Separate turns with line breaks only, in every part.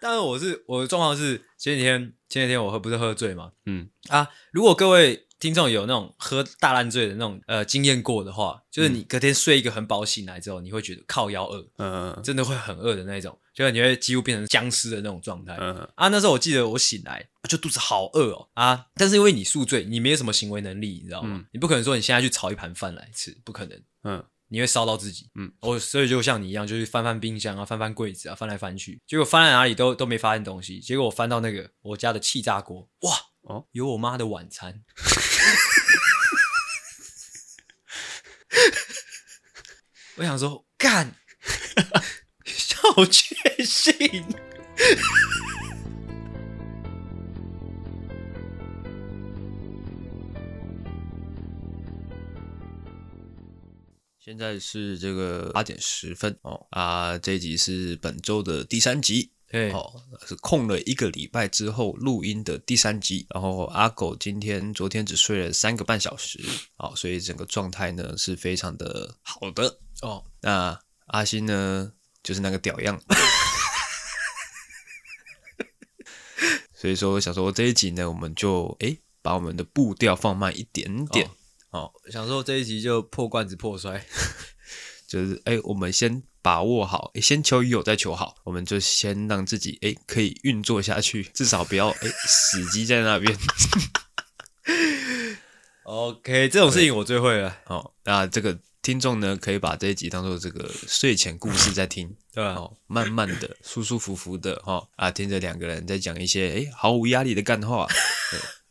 但是我是我的状况是前几天前几天我喝不是喝醉嘛？
嗯
啊，如果各位听众有那种喝大烂醉的那种呃经验过的话，就是你隔天睡一个很饱醒来之后，你会觉得靠腰饿，
嗯
真的会很饿的那种，就是你会几乎变成僵尸的那种状态。
嗯
啊，那时候我记得我醒来就肚子好饿哦啊，但是因为你宿醉，你没有什么行为能力，你知道吗？
嗯
你不可能说你现在去炒一盘饭来吃，不可能。
嗯
你会烧到自己，
嗯，
我所以就像你一样，就是翻翻冰箱啊，翻翻柜子啊，翻来翻去，结果翻在哪里都都没发现东西，结果我翻到那个我家的气炸锅，哇，
哦，
有我妈的晚餐，我想说干，小确信。
现在是这个八点十分哦啊，这一集是本周的第三集，
对，
哦，是空了一个礼拜之后录音的第三集。然后阿狗今天昨天只睡了三个半小时，哦，所以整个状态呢是非常的好的
哦。
那阿星呢，就是那个屌样，所以说我想说这一集呢，我们就诶把我们的步调放慢一点点。
哦
哦，
想说这一集就破罐子破摔，
就是哎，我们先把握好，哎，先求已有再求好，我们就先让自己哎可以运作下去，至少不要哎死机在那边。
OK，这种事情我最会了。
哦，那这个听众呢，可以把这一集当做这个睡前故事在听，
对吧？
哦，慢慢的、舒舒服服的哈、哦、啊，听着两个人在讲一些哎毫无压力的干话。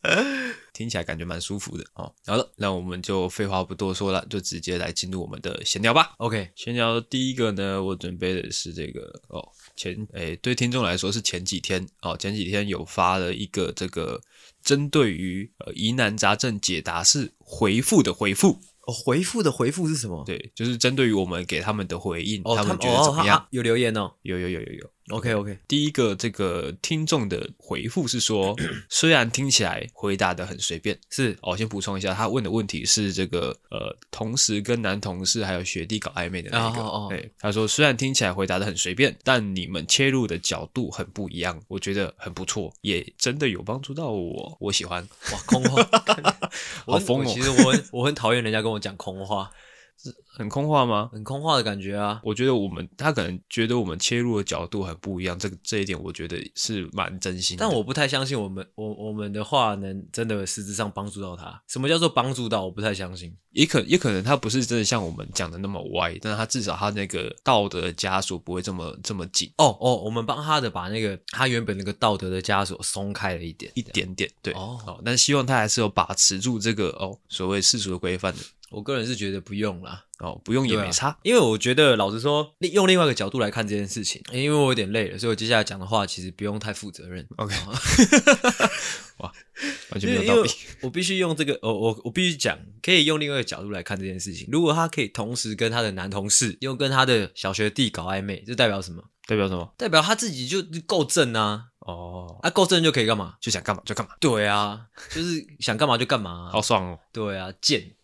听起来感觉蛮舒服的哦。好了，那我们就废话不多说了，就直接来进入我们的闲聊吧。
OK，
闲聊第一个呢，我准备的是这个哦，前诶对听众来说是前几天哦，前几天有发了一个这个针对于呃疑难杂症解答式回复的回复。
哦，回复的回复是什么？
对，就是针对于我们给他们的回应，
哦，
他们觉得怎么样？
哦、有留言哦，
有有有有有。
OK OK，
第一个这个听众的回复是说，虽然听起来回答的很随便，
是
哦，先补充一下，他问的问题是这个呃，同时跟男同事还有学弟搞暧昧的那个，
哦哦
对，他说虽然听起来回答的很随便，但你们切入的角度很不一样，我觉得很不错，也真的有帮助到我，我喜欢。
哇，空话，
好疯哦！
其实我很我很讨厌人家跟我讲空话。
很空话吗？
很空话的感觉啊！
我觉得我们他可能觉得我们切入的角度很不一样，这个这一点我觉得是蛮真心的。
但我不太相信我们我我们的话能真的实质上帮助到他。什么叫做帮助到？我不太相信。
也可也可能他不是真的像我们讲的那么歪，但是他至少他那个道德的枷锁不会这么这么紧。
哦哦，我们帮他的把那个他原本那个道德的枷锁松开了一点
一点点，对
哦，
哦，但希望他还是有把持住这个哦所谓世俗的规范的。
我个人是觉得不用啦，
哦，不用也没差，
啊、因为我觉得老实说，用另外一个角度来看这件事情，因为我有点累了，所以我接下来讲的话其实不用太负责任。
OK，
哦、
哇，完全没有道理。
我必须用这个，我、我我必须讲，可以用另外一个角度来看这件事情。如果他可以同时跟他的男同事又跟他的小学弟搞暧昧，这代表什么？
代表什么？
代表他自己就够正啊！
哦，
啊，够正就可以干嘛？
就想干嘛就干嘛。
对啊，就是想干嘛就干嘛、啊，
好爽哦！
对啊，贱。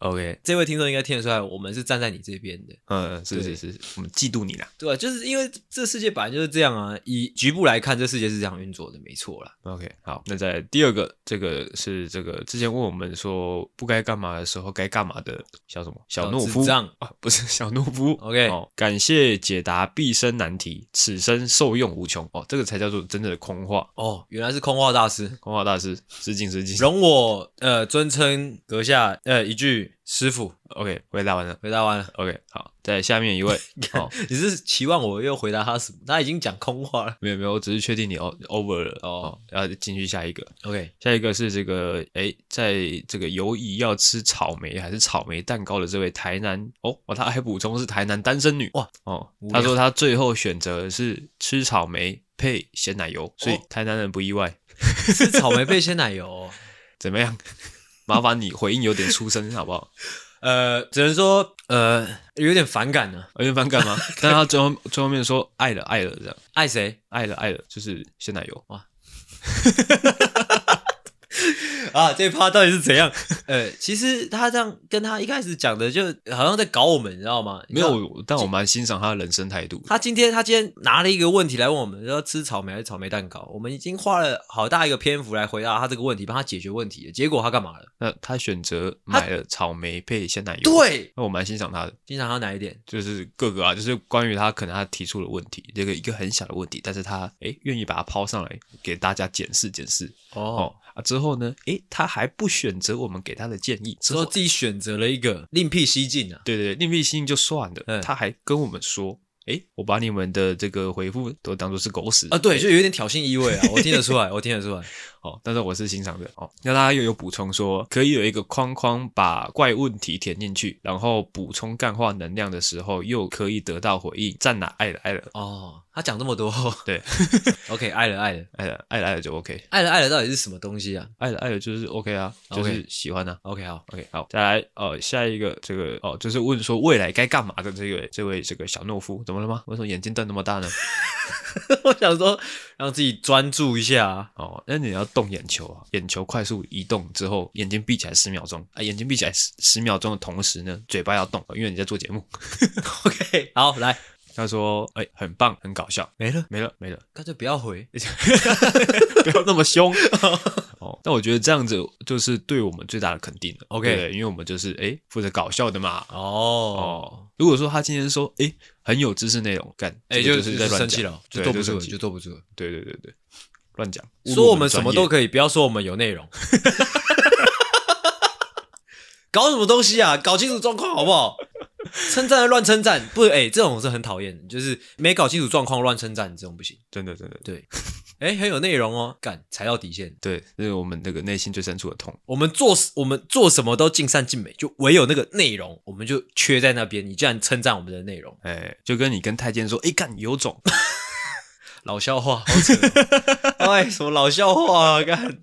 OK，
这位听众应该听得出来，我们是站在你这边的。
嗯，是是是，我们嫉妒你啦。
对啊，就是因为这世界本来就是这样啊。以局部来看，这世界是这样运作的，没错啦。
OK，好，那在第二个，这个是这个之前问我们说不该干嘛的时候该干嘛的小什么小懦夫啊，不是小懦夫。
OK，
哦，感谢解答毕生难题，此生受用无穷。哦，这个才叫做真正的空话。
哦，原来是空话大师，
空话大师，失敬失敬。
容我呃尊称阁下呃一句。师傅
，OK，回答完了，
回答完了
，OK，好，在下面一位，
哦，你是期望我又回答他什么？他已经讲空话了，
没有没有，我只是确定你 over 了。哦，然后进去下一个
，OK，
下一个是这个，哎，在这个犹豫要吃草莓还是草莓蛋糕的这位台南，哦，哦，他还补充是台南单身女，哇，哦，他说他最后选择的是吃草莓配鲜奶油，所以台南人不意外，
吃草莓配鲜奶油，哦，
怎么样？麻烦你回应有点出声，好不好？
呃，只能说呃有点反感呢，
有点反感吗？但他最后最后面说爱了爱了这样，
爱谁？
爱了爱了，就是鲜奶油哇！
啊，这趴到底是怎样？呃，其实他这样跟他一开始讲的，就好像在搞我们，你知道吗？
没有，但我蛮欣赏他的人生态度。
他今天他今天拿了一个问题来问我们，要吃草莓还是草莓蛋糕？我们已经花了好大一个篇幅来回答他这个问题，帮他解决问题了。结果他干嘛了？
那他选择买了草莓配鲜奶油。
对，
那我蛮欣赏他的。
欣赏他哪一点？
就是各个啊，就是关于他可能他提出了问题，这个一个很小的问题，但是他诶愿意把它抛上来给大家检视检视。哦。哦啊，之后呢？诶，他还不选择我们给他的建议，
之后自己选择了一个另辟蹊径啊。
对对对，另辟蹊径就算了，嗯，他还跟我们说。哎，我把你们的这个回复都当做是狗屎
啊！对，就有点挑衅意味啊！我听得出来，我听得出来。
哦，但是我是欣赏的哦。那大家又有补充说，可以有一个框框把怪问题填进去，然后补充干化能量的时候，又可以得到回应。赞了，爱了，爱了。
哦，他讲这么多，
对
，OK，爱了，爱了，
爱了，爱了，爱了就 OK。
爱了，爱了到底是什么东西啊？
爱了，爱了就是 OK 啊，就是喜欢啊。
OK，好
，OK，好，再来哦，下一个这个哦，就是问说未来该干嘛的这个这位这个小懦夫，怎么了吗？为什么眼睛？瞪那么大呢？
我想说，让自己专注一下啊。
哦，那你要动眼球啊，眼球快速移动之后，眼睛闭起来十秒钟啊，眼睛闭起来十十秒钟的同时呢，嘴巴要动，因为你在做节目。
OK，好，来。
他说：“哎、欸，很棒，很搞笑。”
没了，
没了，没了。
干脆不要回，
不要那么凶。哦，但我觉得这样子就是对我们最大的肯定了。OK，因为我们就是哎负责搞笑的嘛。哦哦，如果说他今天说哎很有知识内容，干哎、这个、就是在生气了，就坐不住了，就坐不住了。对对对对，乱讲，
说我们什么都可以，不要说我们有内容。搞什么东西啊？搞清楚状况好不好？称赞乱称赞，不，哎、欸，这种是很讨厌的，就是没搞清楚状况乱称赞，这种不行，
真的，真的，
对，哎、欸，很有内容哦，干，踩到底线，
对，这是我们那个内心最深处的痛。
我们做我们做什么都尽善尽美，就唯有那个内容，我们就缺在那边。你竟然称赞我们的内容，
哎、欸，就跟你跟太监说，哎、欸，干，有种，
老笑话，好扯、哦，哎，什么老笑话啊，干。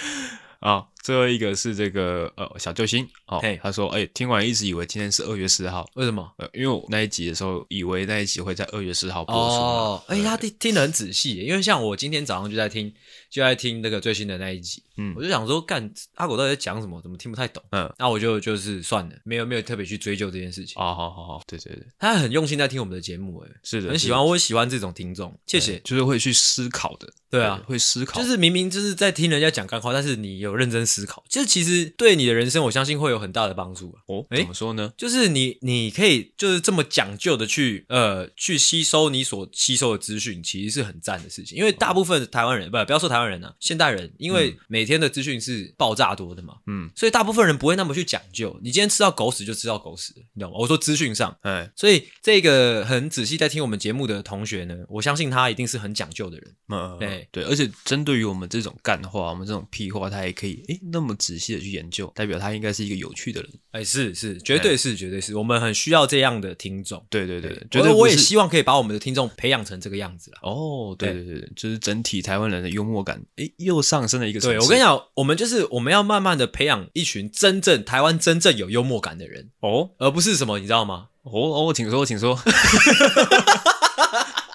啊，最后一个是这个呃小救星。哦他说哎，听完一直以为今天是二月四号，
为什么？
呃，因为我那一集的时候以为那一集会在二月四号播出
哦，哎，他听听得很仔细，因为像我今天早上就在听，就在听那个最新的那一集。嗯，我就想说，干阿狗到底在讲什么？怎么听不太懂？嗯，那我就就是算了，没有没有特别去追究这件事情。
哦，好好好，对对对，
他很用心在听我们的节目，哎，是的，很喜欢，我也喜欢这种听众，谢谢，
就是会去思考的，
对啊，
会思考，
就是明明就是在听人家讲干话，但是你有认真思考，就是其实对你的人生，我相信会有很大的帮助。
啊哦，怎么说呢？
就是你你可以就是这么讲究的去呃去吸收你所吸收的资讯，其实是很赞的事情。因为大部分台湾人不不要说台湾人啊，现代人，因为每天的资讯是。爆炸多的嘛，嗯，所以大部分人不会那么去讲究。你今天吃到狗屎就吃到狗屎，你知道吗？我说资讯上，哎，所以这个很仔细在听我们节目的同学呢，我相信他一定是很讲究的人。
嗯，对对，而且针对于我们这种干话，我们这种屁话，他也可以诶那么仔细的去研究，代表他应该是一个有趣的人。
哎，是是，绝对是绝对是，我们很需要这样的听众。
对对对，
觉得我也希望可以把我们的听众培养成这个样子了。
哦，对对对，就是整体台湾人的幽默感，哎又上升了一个。
对，我跟你讲，我们就是我们要慢慢的培养一群真正台湾真正有幽默感的人哦，而不是什么你知道吗？
哦哦，请说，请说。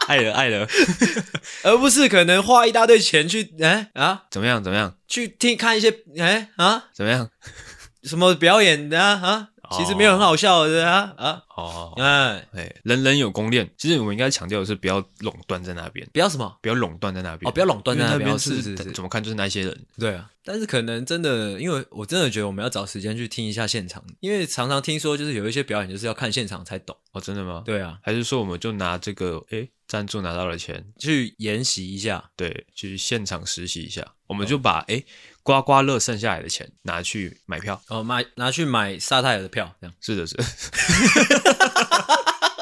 爱 了爱了，
而不是可能花一大堆钱去哎啊？
怎么样怎么样？
去听看一些哎啊？
怎么样？
什么表演的啊啊。其实没有很好笑的啊啊。哦，
哎。哎，人人有功练。其实我们应该强调的是不要垄断在那边，
不要什么，
不要垄断在那边。
哦，不要垄断在那边。
是是是，怎么看就是那些人。
对啊，但是可能真的，因为我真的觉得我们要找时间去听一下现场，因为常常听说就是有一些表演就是要看现场才懂。
哦，真的吗？
对啊，
还是说我们就拿这个哎赞助拿到了钱？
去研习一下，
对，去现场实习一下，我们就把哎。刮刮乐剩下来的钱拿去买票
哦，买拿去买沙泰尔的票，这样
是的，是的。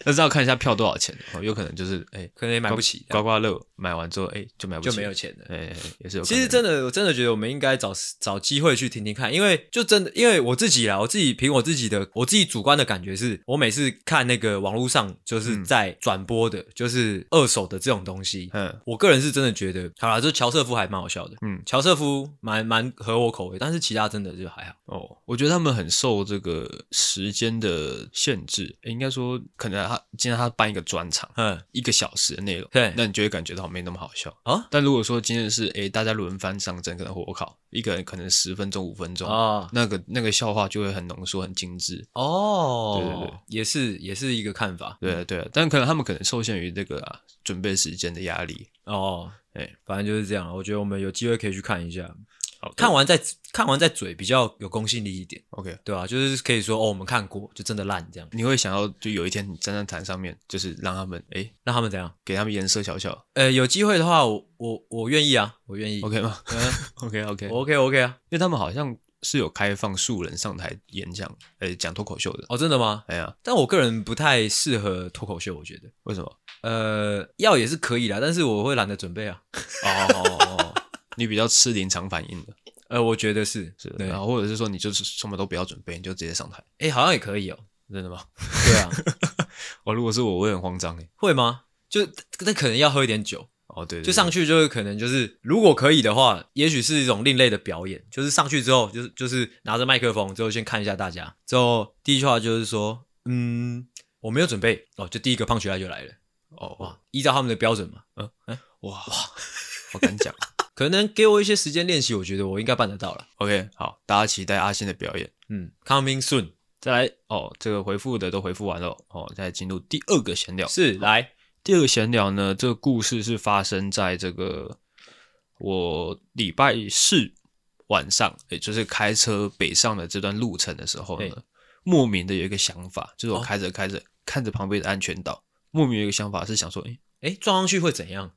但是要看一下票多少钱哦，有可能就是哎，
可能也买不起。
刮刮乐买完之后，哎，就买不起，
就没有钱了。
哎，也是有。
其实真的，我真的觉得我们应该找找机会去听听看，因为就真的，因为我自己啦，我自己凭我自己的，我自己主观的感觉是，我每次看那个网络上就是在转播的，就是二手的这种东西，嗯，我个人是真的觉得，好啦，这乔瑟夫还蛮好笑的，嗯，乔瑟夫蛮蛮合我口味，但是其他真的就还好。
哦，我觉得他们很受这个时间的限制，应该说可能他今天他办一个专场，
嗯，
一个小时的内容，
对
那你就会感觉到没那么好笑
啊。
但如果说今天是哎大家轮番上阵，可能火烤，一个人可能十分钟五分钟
啊，
那个那个笑话就会很浓缩很精致
哦。
对对对，
也是也是一个看法。
对啊对啊，但可能他们可能受限于这个啊准备时间的压力
哦。哎，反正就是这样。我觉得我们有机会可以去看一下。
好，
看完再看完再嘴比较有公信力一点
，OK，
对吧、啊？就是可以说哦，我们看过，就真的烂这样。
你会想要就有一天你站在台上面，就是让他们哎，
让他们怎样？
给他们颜色瞧瞧。
呃，有机会的话，我我我愿意啊，我愿意
，OK 吗？
嗯，
OK OK
OK OK 啊，
因为他们好像是有开放素人上台演讲，呃，讲脱口秀的。
哦，真的吗？
哎呀，
但我个人不太适合脱口秀，我觉得。
为什么？
呃，要也是可以啦，但是我会懒得准备啊。
哦，你比较吃临场反应的。
呃，我觉得是
是，然后或者是说你就是什么都不要准备，你就直接上台。
哎，好像也可以哦，
真的吗？
对啊，
我如果是我，我会很慌张诶。
会吗？就那可能要喝一点酒
哦，对，
就上去就是可能就是如果可以的话，也许是一种另类的表演，就是上去之后就是就是拿着麦克风之后先看一下大家，之后第一句话就是说，嗯，我没有准备哦，就第一个胖起来就来了。哦哇，依照他们的标准嘛，
嗯嗯，哇哇，我敢讲。
可能给我一些时间练习，我觉得我应该办得到了。
OK，好，大家期待阿信的表演。
嗯，Coming soon。
再来哦，这个回复的都回复完了哦，再进入第二个闲聊。
是，来
第二个闲聊呢，这个故事是发生在这个我礼拜四晚上，也就是开车北上的这段路程的时候呢，莫名的有一个想法，就是我开着开着、哦、看着旁边的安全岛，莫名有一个想法是想说，哎
哎，撞上去会怎样？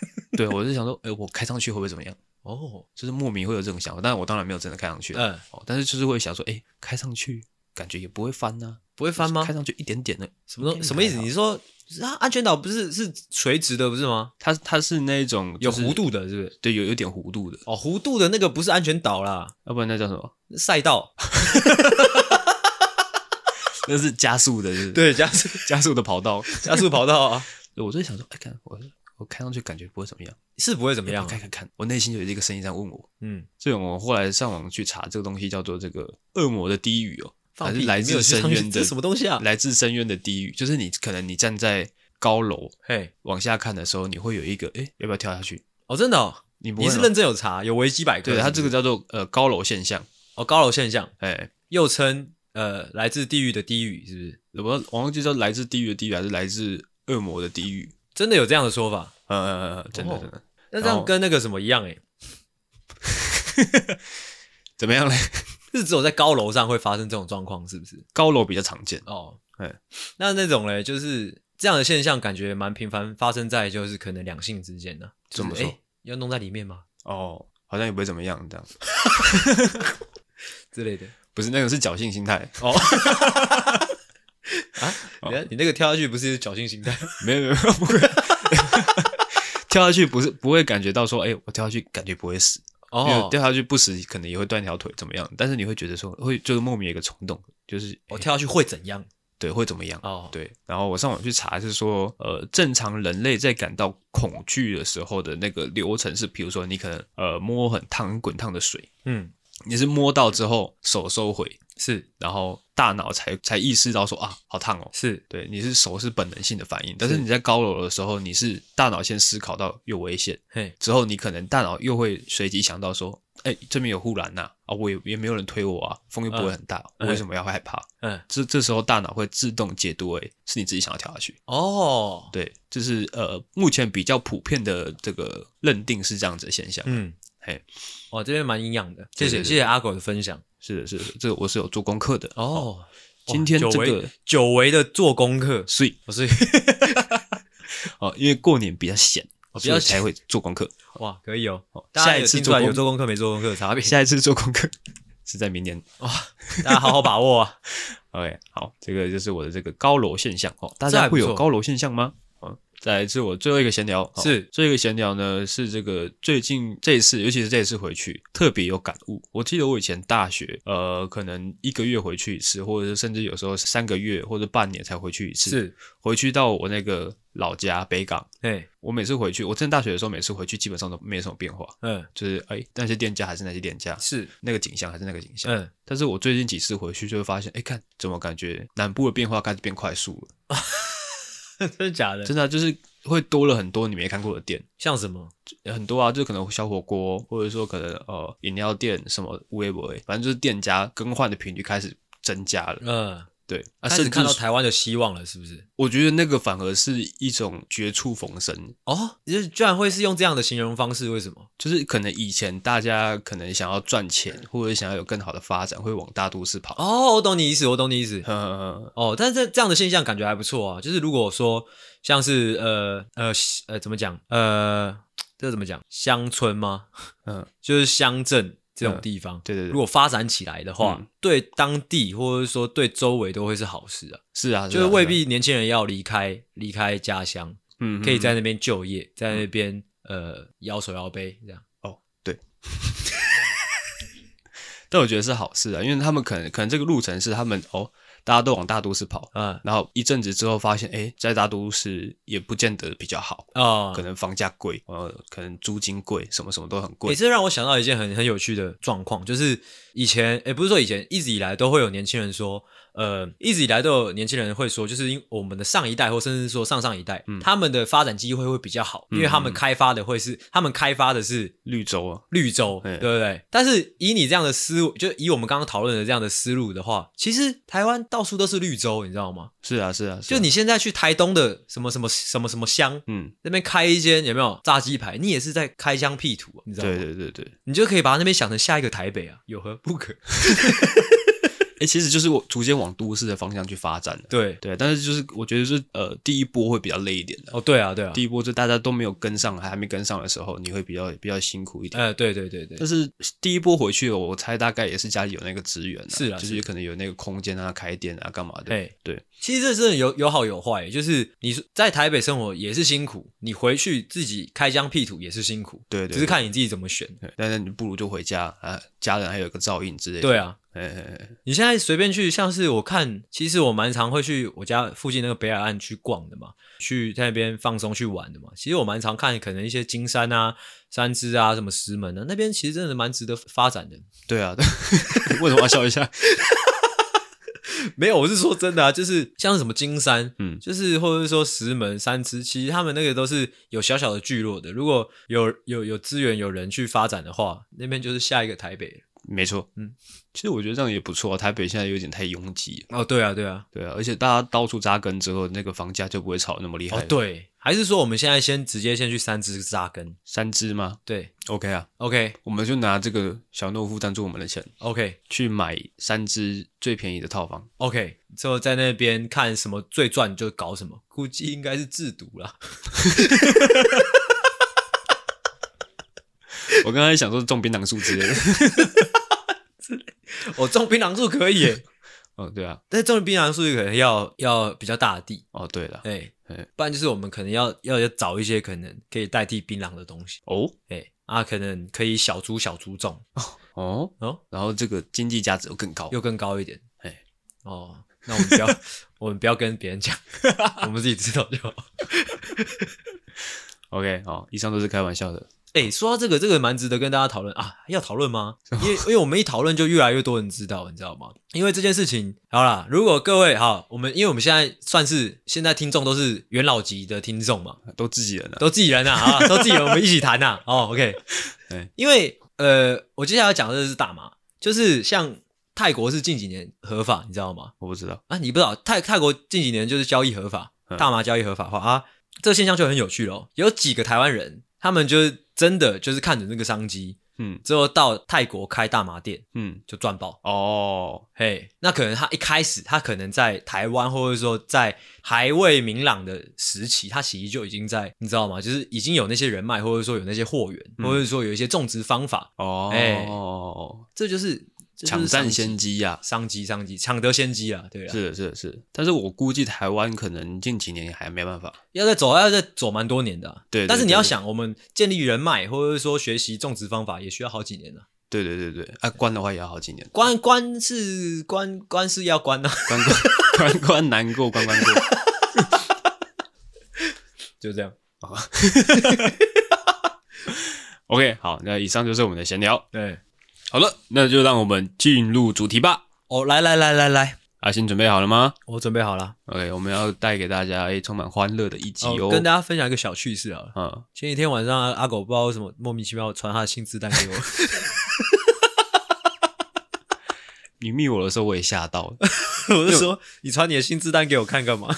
对，我是想说，哎，我开上去会不会怎么样？
哦，
就是莫名会有这种想法，但是我当然没有真的开上去，
嗯，
哦，但是就是会想说，哎，开上去感觉也不会翻呐，
不会翻吗？
开上去一点点的，
什么什么意思？你说啊，安全岛不是是垂直的不是吗？
它它是那种
有弧度的，是不是？
对，有有点弧度的。
哦，弧度的那个不是安全岛啦，
要不然那叫什么？
赛道。
那是加速的，是
对，加速
加速的跑道，
加速跑道啊！
我就想说，哎，看我我看上去感觉不会怎么样，
是不会怎么样？
看看看，我内心就有一个声音在问我，
嗯，
所以我后来上网去查这个东西，叫做这个恶魔的低语哦，
还
是来自深渊的
什么东西啊？
来自深渊的低语，就是你可能你站在高楼，
嘿，
往下看的时候，你会有一个，哎，要不要跳下去？
哦，真的，哦，
你
你是认真有查，有维基百科，
对，它这个叫做呃高楼现象，
哦，高楼现象，
哎，
又称。呃，来自地狱的低语是不是？
我我忘记叫来自地狱的低语，还是来自恶魔的低语？
真的有这样的说法？
嗯嗯嗯，真的、哦、真的。
那这样跟那个什么一样？哎，
怎么样嘞？
是只有在高楼上会发生这种状况，是不是？
高楼比较常见
哦。
哎，
那那种嘞，就是这样的现象，感觉蛮频繁发生在就是可能两性之间的。
怎么说？
要弄在里面吗？
哦，好像也不会怎么样，这样
之类的。
不是那个是侥幸心态
哦，啊，你你那个跳下去不是侥幸心态？
没有没有不会，跳下去不是不会感觉到说，哎，我跳下去感觉不会死哦，因为掉下去不死可能也会断条腿怎么样？但是你会觉得说会就是莫名一个冲动，就是
我跳下去会怎样？
对，会怎么样？
哦，
对。然后我上网去查是说，呃，正常人类在感到恐惧的时候的那个流程是，比如说你可能呃摸很烫很滚烫的水，嗯。你是摸到之后手收回，
是，
然后大脑才才意识到说啊，好烫哦，
是
对，你是手是本能性的反应，但是你在高楼的时候，你是大脑先思考到有危险，
嘿，
之后你可能大脑又会随即想到说，哎，这边有护栏呐，啊，我也也没有人推我啊，风又不会很大，嗯、我为什么要害怕？嗯，这这时候大脑会自动解读为是你自己想要跳下去。
哦，
对，就是呃，目前比较普遍的这个认定是这样子的现象，
嗯。
嘿，
哇，这边蛮营养的，谢谢谢谢阿狗的分享。
是的，是的，这个我是有做功课的
哦。
今天这个
久违的做功课，
所以，
所以，
哦，因为过年比较闲，我比较才会做功课。
哇，可以哦。
下一次做
有做功课没做功课的差别。
下一次做功课是在明年。
哇，大家好好把握啊。
OK，好，这个就是我的这个高楼现象哦。大家会有高楼现象吗？再来是我最后一个闲聊，
是
最后一个闲聊呢，是这个最近这一次，尤其是这一次回去，特别有感悟。我记得我以前大学，呃，可能一个月回去一次，或者是甚至有时候三个月或者半年才回去一次。
是
回去到我那个老家北港，
哎，
我每次回去，我在大学的时候，每次回去基本上都没什么变化，
嗯，
就是哎，那些店家还是那些店家，
是
那个景象还是那个景象，
嗯。
但是我最近几次回去就会发现，哎，看怎么感觉南部的变化开始变快速了。
真的假的？
真的、啊、就是会多了很多你没看过的店，
像什么
很多啊，就可能小火锅，或者说可能呃饮料店什么微博，反正就是店家更换的频率开始增加了。
嗯。
对，
啊开始看到台湾的希望了，是不是？
我觉得那个反而是一种绝处逢生
哦，就是居然会是用这样的形容方式，为什么？
就是可能以前大家可能想要赚钱，或者想要有更好的发展，会往大都市跑。
哦，我懂你意思，我懂你意思。
呵呵呵
哦，但是这这样的现象感觉还不错啊。就是如果说像是呃呃呃怎么讲呃这怎么讲乡村吗？嗯，就是乡镇。这种地方，
对对对，
如果发展起来的话，对当地或者说对周围都会是好事啊。
是啊，
就是未必年轻人要离开离开家乡，嗯，可以在那边就业，在那边呃摇手摇杯这样。
哦，对。但我觉得是好事啊，因为他们可能可能这个路程是他们哦。大家都往大都市跑，嗯，然后一阵子之后发现，哎，在大都市也不见得比较好啊，可能房价贵，呃，可能租金贵，什么什么都很贵。
也，这让我想到一件很很有趣的状况，就是以前，哎，不是说以前，一直以来都会有年轻人说。呃，一直以来都有年轻人会说，就是因我们的上一代或甚至说上上一代，嗯，他们的发展机会会比较好，因为他们开发的会是，嗯、他们开发的是
绿洲啊，
绿洲，对不对？但是以你这样的思路，就以我们刚刚讨论的这样的思路的话，其实台湾到处都是绿洲，你知道吗？
是啊，是啊，是啊，
就你现在去台东的什么什么什么什么乡，嗯，那边开一间有没有炸鸡排？你也是在开疆辟土，你知道吗？
对对对对，
你就可以把那边想成下一个台北啊，有何不可？
哎、欸，其实就是我逐渐往都市的方向去发展的。
对
对，但是就是我觉得是呃，第一波会比较累一点的。
哦，对啊，对啊，
第一波就大家都没有跟上，还还没跟上的时候，你会比较比较辛苦一点。
呃，对对对对。
但是第一波回去，我猜大概也是家里有那个资源，
是啊，
就是可能有那个空间啊，开店啊，干嘛的。
哎
对。
其实这真的有有好有坏，就是你在台北生活也是辛苦，你回去自己开疆辟土也是辛苦。
对对。
只是看你自己怎么选。
但是你不如就回家啊，家人还有一个照应之类的。
对啊。哎哎哎你现在随便去，像是我看，其实我蛮常会去我家附近那个北海岸去逛的嘛，去在那边放松去玩的嘛。其实我蛮常看，可能一些金山啊、三芝啊、什么石门啊，那边其实真的蛮值得发展的。
对啊，对为什么要笑一下？
没有，我是说真的啊，就是像什么金山，嗯，就是或者是说石门、三芝，其实他们那个都是有小小的聚落的。如果有有有资源、有人去发展的话，那边就是下一个台北。
没错，嗯，其实我觉得这样也不错啊。台北现在有点太拥挤
哦，对啊，对啊，
对啊，而且大家到处扎根之后，那个房价就不会炒那么厉害。
哦，对，还是说我们现在先直接先去三芝扎根？
三芝吗？
对
，OK 啊
，OK，
我们就拿这个小懦夫赞助我们的钱
，OK，
去买三芝最便宜的套房
，OK，之后在那边看什么最赚就搞什么，估计应该是制毒啦。
我刚才想说种槟榔树之类的。
我 种槟榔树可以耶，
哦，对啊，
但是种槟榔树可能要要比较大的地
哦，对了，
哎，不然就是我们可能要要要找一些可能可以代替槟榔的东西
哦，
哎，啊，可能可以小株小株种
哦。哦，然后这个经济价值又更高，
又更高一点，哎，哦，那我们不要 我们不要跟别人讲，我们自己知道就好。
OK，好，以上都是开玩笑的。
哎、欸，说到这个，这个蛮值得跟大家讨论啊。要讨论吗？因为因为我们一讨论，就越来越多人知道，你知道吗？因为这件事情，好啦，如果各位好，我们因为我们现在算是现在听众都是元老级的听众嘛，
都自己人啊，
都自己人啊，啊，都自己人，我们一起谈呐。哦，OK，
对，
因为呃，我接下来要讲的是大麻，就是像泰国是近几年合法，你知道吗？
我不知道
啊，你不知道泰泰国近几年就是交易合法，大麻交易合法化啊，这个现象就很有趣咯。有几个台湾人，他们就是。真的就是看准那个商机，嗯，之后到泰国开大麻店，嗯，就赚爆
哦。
嘿，那可能他一开始他可能在台湾，或者说在还未明朗的时期，他其实就已经在，你知道吗？就是已经有那些人脉，或者说有那些货源，嗯、或者说有一些种植方法。哦，哎，这就是
抢占先机呀，
商机商机，抢得先机啊，对啊，
是的，是的，是的。但是我估计台湾可能近几年还没办法，
要再走，要再走蛮多年的、啊。
对，对，对，对，
但是你要想，我们建立人脉，或者是说学习种植方法，也需要好几年呢、啊。
对对对对，啊，关的话也要好几年。
关关是关关是要关的、啊，
关关关关难过关关过，
就这样
啊。OK，好，那以上就是我们的闲聊。
对。
好了，那就让我们进入主题吧。
哦，来来来来来，
阿星准备好了吗？
我准备好了。
OK，我们要带给大家诶充满欢乐的一集哦。
跟大家分享一个小趣事啊。
嗯，
前几天晚上阿狗不知道为什么莫名其妙传他的薪资单给我。
你密我的时候我也吓到了，
我就说你传你的薪资单给我看干嘛？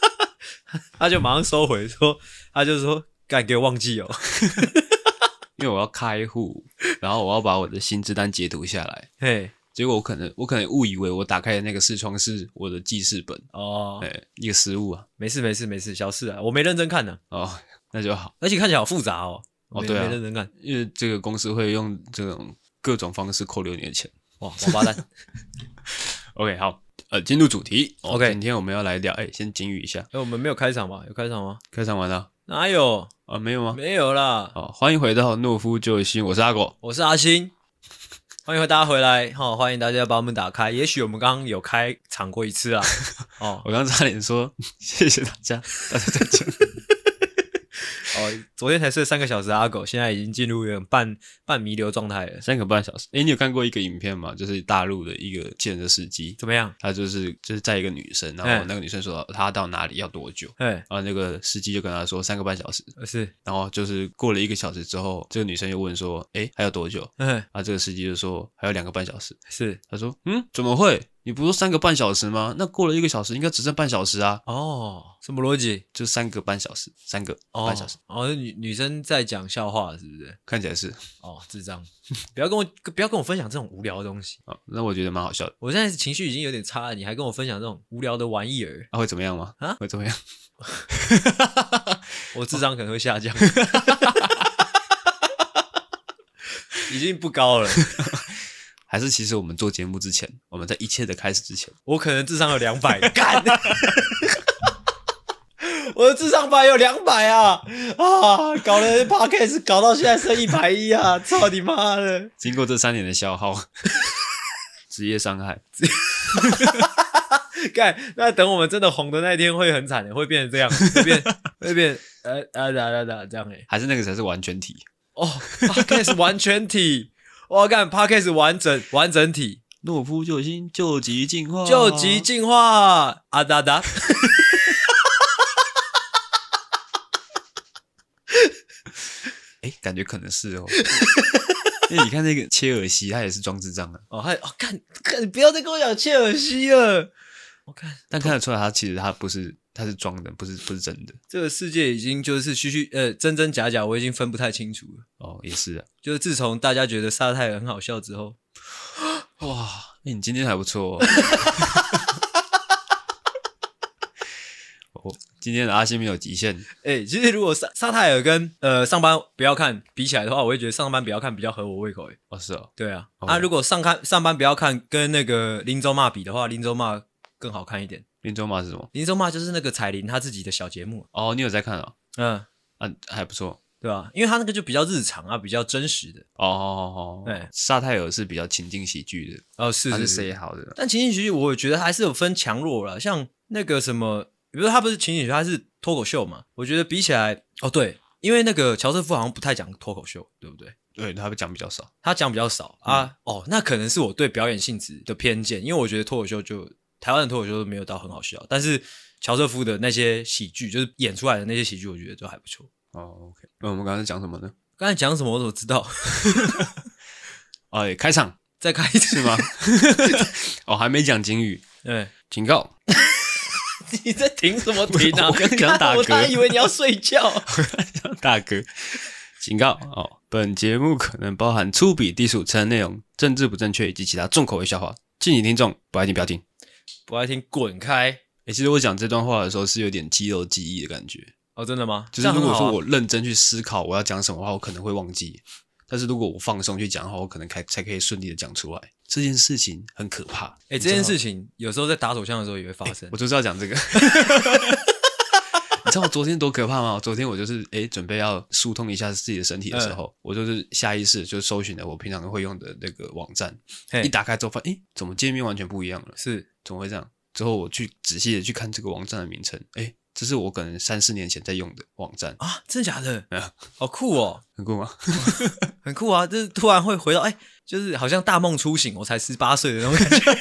他就马上收回说，他就说干给我忘记哦。
因为我要开户，然后我要把我的薪资单截图下来。
嘿，
结果我可能我可能误以为我打开的那个视窗是我的记事本
哦，
哎，一个失误啊，
没事没事没事，小事啊，我没认真看呢。
哦，那就好，
而且看起来好复杂哦。
哦，对啊，
没认真看，
因为这个公司会用这种各种方式扣留你的钱。
哇，王八蛋。
OK，好，呃，进入主题。
OK，
今天我们要来聊，哎，先警语一下。
哎，我们没有开场吧？有开场吗？
开场完了。
哪有
啊？没有吗？
没有啦。
好，欢迎回到懦夫救星，我是阿狗，
我是阿星，欢迎大家回来。好，欢迎大家把我们打开。也许我们刚刚有开场过一次啊。哦，
我刚差点说谢谢大家，大家再见。
哦，昨天才睡三个小时，阿狗现在已经进入一个半半弥留状态了。
三个半小时，诶，你有看过一个影片吗？就是大陆的一个计程车司机，
怎么样？
他就是就是载一个女生，然后那个女生说她到哪里要多久，
哎，
然后那个司机就跟他说三个半小时，
是，
然后就是过了一个小时之后，这个女生又问说，诶，还有多久？
嗯，
啊，这个司机就说还有两个半小时，
是，
他说，嗯，怎么会？你不说三个半小时吗？那过了一个小时，应该只剩半小时啊！
哦，什么逻辑？
就三个半小时，三个半小时。
哦，哦女女生在讲笑话是不是？
看起来是。
哦，智障！不要跟我不要跟我分享这种无聊的东西
哦，那我觉得蛮好笑的。
我现在情绪已经有点差了，你还跟我分享这种无聊的玩意儿？
那、啊、会怎么样吗？
啊，
会怎么样？
我智商可能会下降，已经不高了。
还是其实我们做节目之前，我们在一切的开始之前，
我可能智商有两百，干，我的智商版有两百啊啊！搞了 Podcast 搞到现在剩一百一啊！操你妈的！
经过这三年的消耗，职业伤害，
干，那等我们真的红的那一天会很惨的，会变成这样，会变会变呃呃哒哒哒这样诶，
还是那个才是完全体
哦，Podcast 完全体。我要干 Podcast 完整完整体，
懦夫救星救急进化，
救急进化。啊哒哒，
哎，感觉可能是哦，因为你看那个切尔西，他也是装智障的
哦，他哦，看看，你不要再跟我讲切尔西了，我看，
但看得出来，他其实他不是，他是装的，不是不是真的。
这个世界已经就是虚虚呃真真假假，我已经分不太清楚了。
哦，也是啊，
就是自从大家觉得沙泰尔很好笑之后，
哇，那你今天还不错哦。哦，今天的阿星没有极限。
哎、欸，其实如果沙沙泰尔跟呃上班不要看比起来的话，我会觉得上班不要看比较合我胃口。哎，
哦是哦，
对啊。
哦、
啊，如果上看上班不要看跟那个林州骂比的话，林州骂更好看一点。
林州骂是什么？
林州骂就是那个彩铃他自己的小节目。
哦，你有在看啊？
嗯，
啊，还不错，
对吧？因为他那个就比较日常啊，比较真实的。
哦哦哦，对，沙泰尔是比较情景喜剧的。
哦，是是
是，好的。
但情景喜剧，我觉得还是有分强弱了。像那个什么，比如说他不是情景喜剧，他是脱口秀嘛。我觉得比起来，哦对，因为那个乔瑟夫好像不太讲脱口秀，对不对？
对，他讲比较少，
他讲比较少啊。嗯、哦，那可能是我对表演性质的偏见，因为我觉得脱口秀就。台湾的脱口秀都没有到很好笑，但是乔瑟夫的那些喜剧，就是演出来的那些喜剧，我觉得都还不错。
哦，OK，那我们刚才讲什么呢？
刚才讲什么我怎么知道？
哎，开场
再开一次吗？
哦，还没讲金语。
对，
警告！
你在停什么停啊？
我刚刚打嗝，
我还以为你要睡觉。
大哥，警告哦！本节目可能包含粗鄙、低俗、成人内容、政治不正确以及其他重口味笑话，敬请听众不爱听不要听。
不爱听，滚开！
哎、欸，其实我讲这段话的时候是有点肌肉记忆的感觉。
哦，真的吗？
就是如果说我认真去思考我要讲什么话，我可能会忘记。但是如果我放松去讲的话，我可能才才可以顺利的讲出来。这件事情很可怕。
哎、欸，这件事情有时候在打手枪的时候也会发生。欸、
我就是要讲这个。你知道我昨天多可怕吗？昨天我就是哎、欸，准备要疏通一下自己的身体的时候，嗯、我就是下意识就搜寻了我平常会用的那个网站。一打开之后发现，哎、欸，怎么界面完全不一样了？
是，
怎么会这样？之后我去仔细的去看这个网站的名称，哎、欸，这是我可能三四年前在用的网站
啊，真的假的？啊，好酷哦，
很酷吗？
很酷啊，就是突然会回到哎、欸，就是好像大梦初醒，我才十八岁的那种感觉。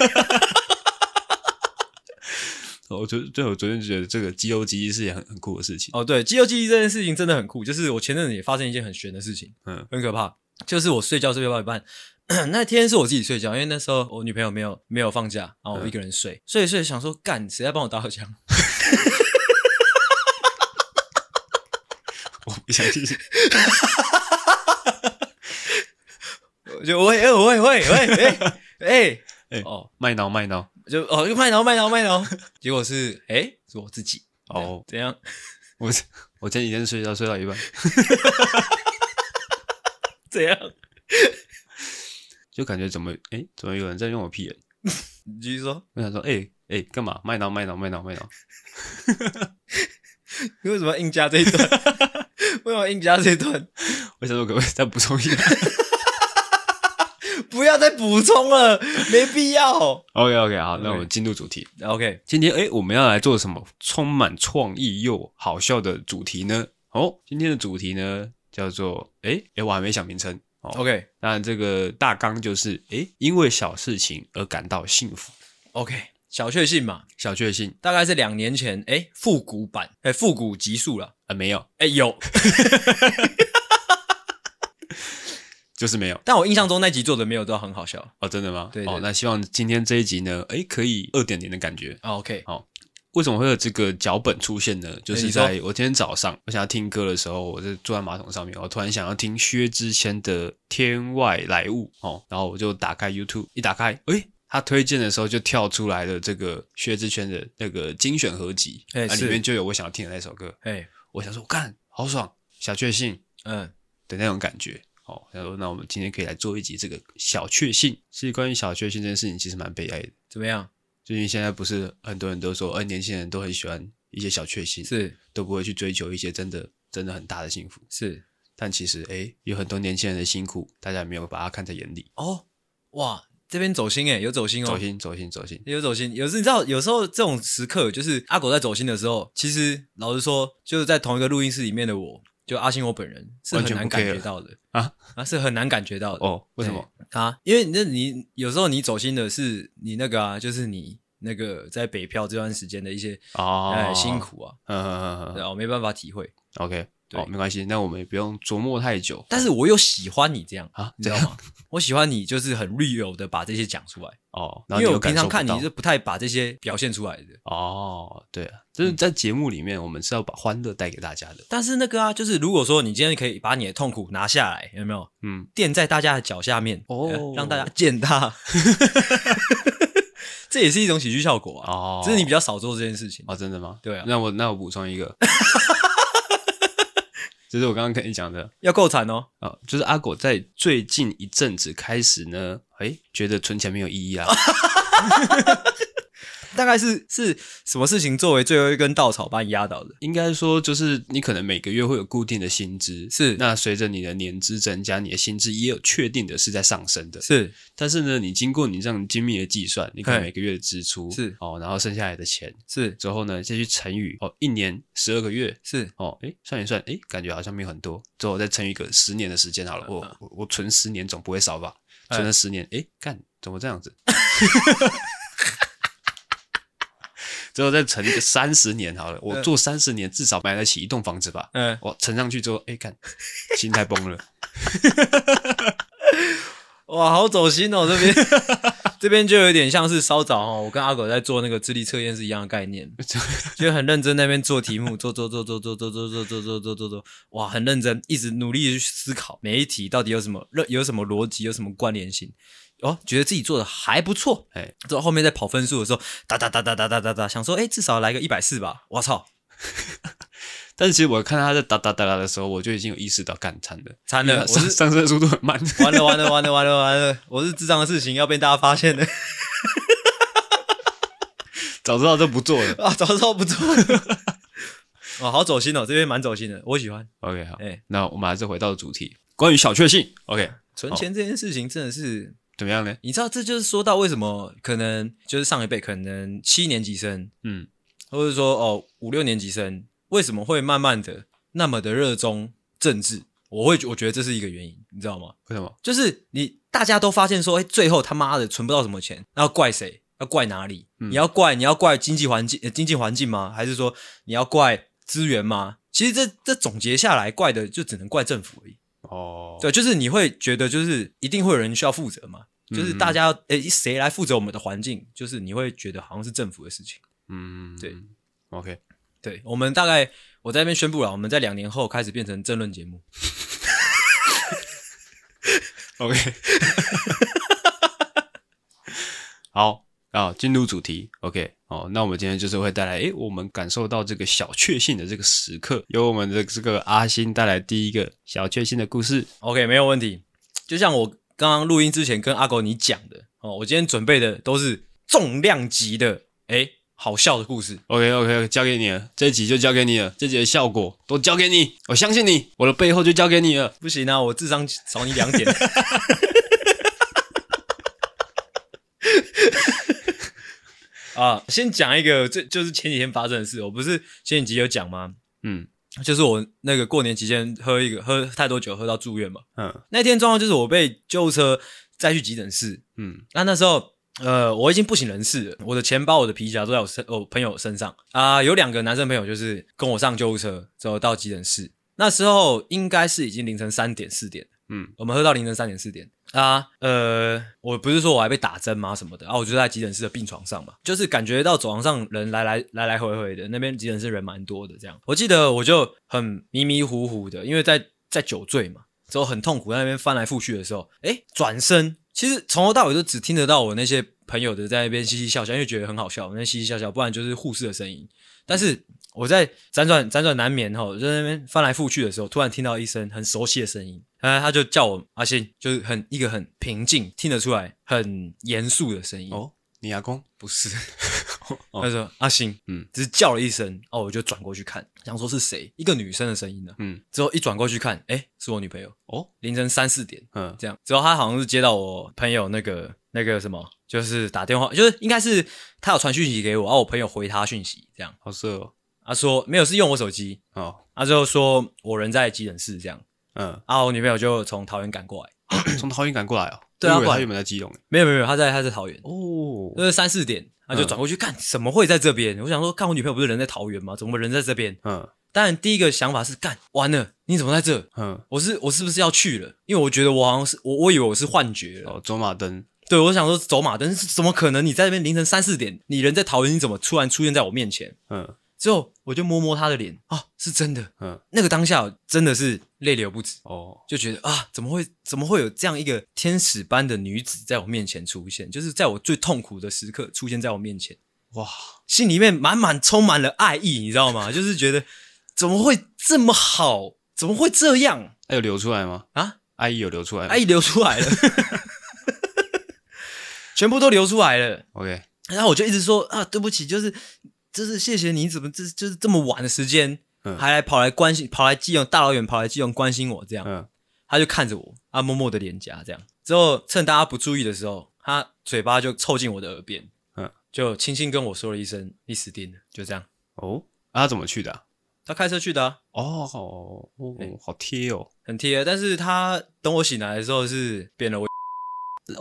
我觉得，对，我昨天觉得这个肌肉记忆是件很很酷的事情。
哦，对，肌肉记忆这件事情真的很酷。就是我前阵子也发生一件很悬的事情，嗯，很可怕。就是我睡觉睡到一半，那天是我自己睡觉，因为那时候我女朋友没有没有放假，然后我一个人睡，嗯、睡一睡想说，干，谁在帮我打手枪？
我不相信。
我 就喂喂喂喂喂哎哎
哦，麦脑麦脑。
就哦，就麦脑麦脑麦脑，结果是哎、欸，是我自己
哦，
怎样？
我我前几天睡觉睡到一半，
怎样？
就感觉怎么哎、欸，怎么有人在用我屁眼？
你继续说。
我想说，哎、欸、哎，干、欸、嘛？卖脑卖脑卖脑卖脑。
你为什么要硬加这一段？为什么要硬加这一段？
我想说，可不可以再补充一下？
不要再补充了，没必要。
OK OK，好，Okay. 那我们进入主题。
OK，
今天诶，我们要来做什么充满创意又好笑的主题呢？哦，今天的主题呢叫做诶诶，我还没想名称。哦、
OK，
那这个大纲就是诶，因为小事情而感到幸福。
OK，小确幸嘛，
小确幸，
大概是两年前诶，复古版诶，复古集数了
啊？没有？
诶，有。
就是没有，
但我印象中那集做的没有都很好笑
哦，真的吗？
对，对，对，
哦，那希望今天这一集呢，诶，可以二点零的感觉。
哦、OK，
好、哦，为什么会有这个脚本出现呢？就是在我今天早上，我想要听歌的时候，我就坐在马桶上面，我突然想要听薛之谦的《天外来物》哦，然后我就打开 YouTube，一打开，诶，他推荐的时候就跳出来了这个薛之谦的那个精选合集，哎，里面就有我想要听的那首歌，哎，我想说，干，好爽，小确幸，嗯的那种感觉。哦，然后那我们今天可以来做一集这个小确幸。其实关于小确幸这件事情，其实蛮悲哀的。
怎么样？
最近现在不是很多人都说，呃，年轻人都很喜欢一些小确幸，
是
都不会去追求一些真的真的很大的幸福。
是，
但其实哎，有很多年轻人的辛苦，大家没有把它看在眼里。
哦，哇，这边走心哎，有走心哦，
走心走心走心，
有走心。有时你知道，有时候这种时刻，就是阿狗在走心的时候，其实老实说，就是在同一个录音室里面的我。就阿星，我本人是很难感觉到的啊啊，是很难感觉到的
哦。为什么
啊？因为那你有时候你走心的是你那个啊，就是你那个在北漂这段时间的一些啊辛苦啊，嗯嗯嗯嗯，我没办法体会。
OK。哦，没关系，那我们也不用琢磨太久。
但是我又喜欢你这样啊，你知道吗？我喜欢你就是很 real 的把这些讲出来
哦，
因为我平常看你是不太把这些表现出来的
哦。对啊，就是在节目里面，我们是要把欢乐带给大家的。
但是那个啊，就是如果说你今天可以把你的痛苦拿下来，有没有？嗯，垫在大家的脚下面哦，让大家践踏，这也是一种喜剧效果啊。哦，只是你比较少做这件事情
哦，真的吗？
对啊，
那我那我补充一个。就是我刚刚跟你讲的，
要够惨哦。
啊，就是阿狗在最近一阵子开始呢，哎，觉得存钱没有意义啊。
大概是是什么事情作为最后一根稻草把你压倒的？
应该说就是你可能每个月会有固定的薪资，
是。
那随着你的年资增加，你的薪资也有确定的是在上升的，
是。但
是呢，你经过你这样精密的计算，你可能每个月的支出
是
哦，然后剩下来的钱
是之
后呢，再去乘以哦一年十二个月
是哦，
哎算一算，哎感觉好像没有很多，之后再乘以个十年的时间好了，我我我存十年总不会少吧？存了十年，哎干怎么这样子？之后再乘一个三十年好了，我做三十年至少买得起一栋房子吧？嗯，我乘上去之后，哎，看心态崩了，
哇，好走心哦！这边 这边就有点像是稍早哦，我跟阿狗在做那个智力测验是一样的概念，就很认真那边做题目，做做做做做做做做做做做做做，哇，很认真，一直努力去思考每一题到底有什么有什么逻辑，有什么关联性。哦，觉得自己做的还不错，哎，之后后面在跑分数的时候，哒哒哒哒哒哒哒哒，想说，哎，至少来个一百四吧，我操，
但是其实我看他在哒哒哒哒的时候，我就已经有意识到干惨了，
惨了，
上上升速度很慢，
完了完了完了完了完了，我是智障的事情要被大家发现的。
早知道就不做了
啊！早知道不做了。哦，好走心哦，这边蛮走心的，我喜欢。
OK，好，哎、欸，那我们还是回到主题，关于小确幸。OK，
存钱这件事情真的是
怎么样呢？
你知道，这就是说到为什么可能就是上一辈可能七年级生，嗯，或者说哦五六年级生，为什么会慢慢的那么的热衷政治？我会我觉得这是一个原因，你知道吗？
为什么？
就是你大家都发现说，哎，最后他妈的存不到什么钱，那要怪谁？要怪哪里？嗯、你要怪你要怪经济环境、呃、经济环境吗？还是说你要怪资源吗？其实这这总结下来，怪的就只能怪政府而已。哦，对，就是你会觉得就是一定会有人需要负责嘛？嗯、就是大家诶，谁来负责我们的环境？就是你会觉得好像是政府的事情。嗯，对。
OK，
对，我们大概我在那边宣布了，我们在两年后开始变成政论节目。
OK，好。啊，进入主题，OK，哦，那我们今天就是会带来，诶，我们感受到这个小确幸的这个时刻，由我们的这个阿星带来第一个小确幸的故事
，OK，没有问题。就像我刚刚录音之前跟阿狗你讲的，哦，我今天准备的都是重量级的，诶，好笑的故事
，OK，OK，交给你了，这一集就交给你了，这集的效果都交给你，我相信你，我的背后就交给你了。
不行啊，我智商少你两点。啊，先讲一个，这就是前几天发生的事。我不是前几集有讲吗？嗯，就是我那个过年期间喝一个喝太多酒，喝到住院嘛。嗯，那天状况就是我被救护车载去急诊室。嗯，那那时候呃我已经不省人事了，我的钱包、我的皮夹都在我身我朋友身上啊、呃。有两个男生朋友就是跟我上救护车，之后到急诊室。那时候应该是已经凌晨三点四点。嗯，我们喝到凌晨三点四点啊，呃，我不是说我还被打针吗什么的啊，我就在急诊室的病床上嘛，就是感觉到走廊上人来来来来回回的，那边急诊室人蛮多的这样。我记得我就很迷迷糊糊的，因为在在酒醉嘛，之后很痛苦，在那边翻来覆去的时候，诶，转身，其实从头到尾都只听得到我那些朋友的在那边嘻嘻笑笑，因为觉得很好笑，那嘻嘻笑笑，不然就是护士的声音，但是。我在辗转辗转难眠哈，在那边翻来覆去的时候，突然听到一声很熟悉的声音，啊，他就叫我阿信，就是很一个很平静，听得出来很严肃的声音。
哦，你阿公
不是？他说阿信，嗯，只是叫了一声，哦，我就转过去看，想说是谁，一个女生的声音呢？嗯，之后一转过去看，哎，是我女朋友。哦，凌晨三四点，嗯，这样，之后他好像是接到我朋友那个那个什么，就是打电话，就是应该是他有传讯息给我，然后我朋友回他讯息，这样，
好色哦。
他说没有，是用我手机哦。他就说我人在急诊室这样，嗯，然后我女朋友就从桃园赶过来，
从桃园赶过来哦。
对啊，
他有没有在基隆？
没有没有没有，他在他在桃园哦。就是三四点，他就转过去看，怎么会在这边？我想说，看我女朋友不是人在桃园吗？怎么人在这边？嗯，当然第一个想法是干完了，你怎么在这？嗯，我是我是不是要去了？因为我觉得我好像是我我以为我是幻觉了。
哦，走马灯。
对，我想说走马灯，怎么可能？你在那边凌晨三四点，你人在桃园，你怎么突然出现在我面前？嗯。之后我就摸摸他的脸啊，是真的，嗯，那个当下真的是泪流不止哦，就觉得啊，怎么会怎么会有这样一个天使般的女子在我面前出现？就是在我最痛苦的时刻出现在我面前，哇，心里面满满充满了爱意，你知道吗？就是觉得怎么会这么好？怎么会这样？
还有流出来吗？啊，爱意有流出来吗？
爱意流出来了，全部都流出来了。
OK，
然后我就一直说啊，对不起，就是。就是谢谢你，怎么这就是这么晚的时间，嗯、还来跑来关心，跑来基隆大老远跑来基隆关心我这样，嗯、他就看着我，啊，默默的脸颊这样，之后趁大家不注意的时候，他嘴巴就凑近我的耳边，嗯，就轻轻跟我说了一声“你死定了”，就这样。
哦，啊、他怎么去的、啊？
他开车去的、啊。
哦，哦，哦欸、好贴哦，
很贴。但是他等我醒来的时候是变了我，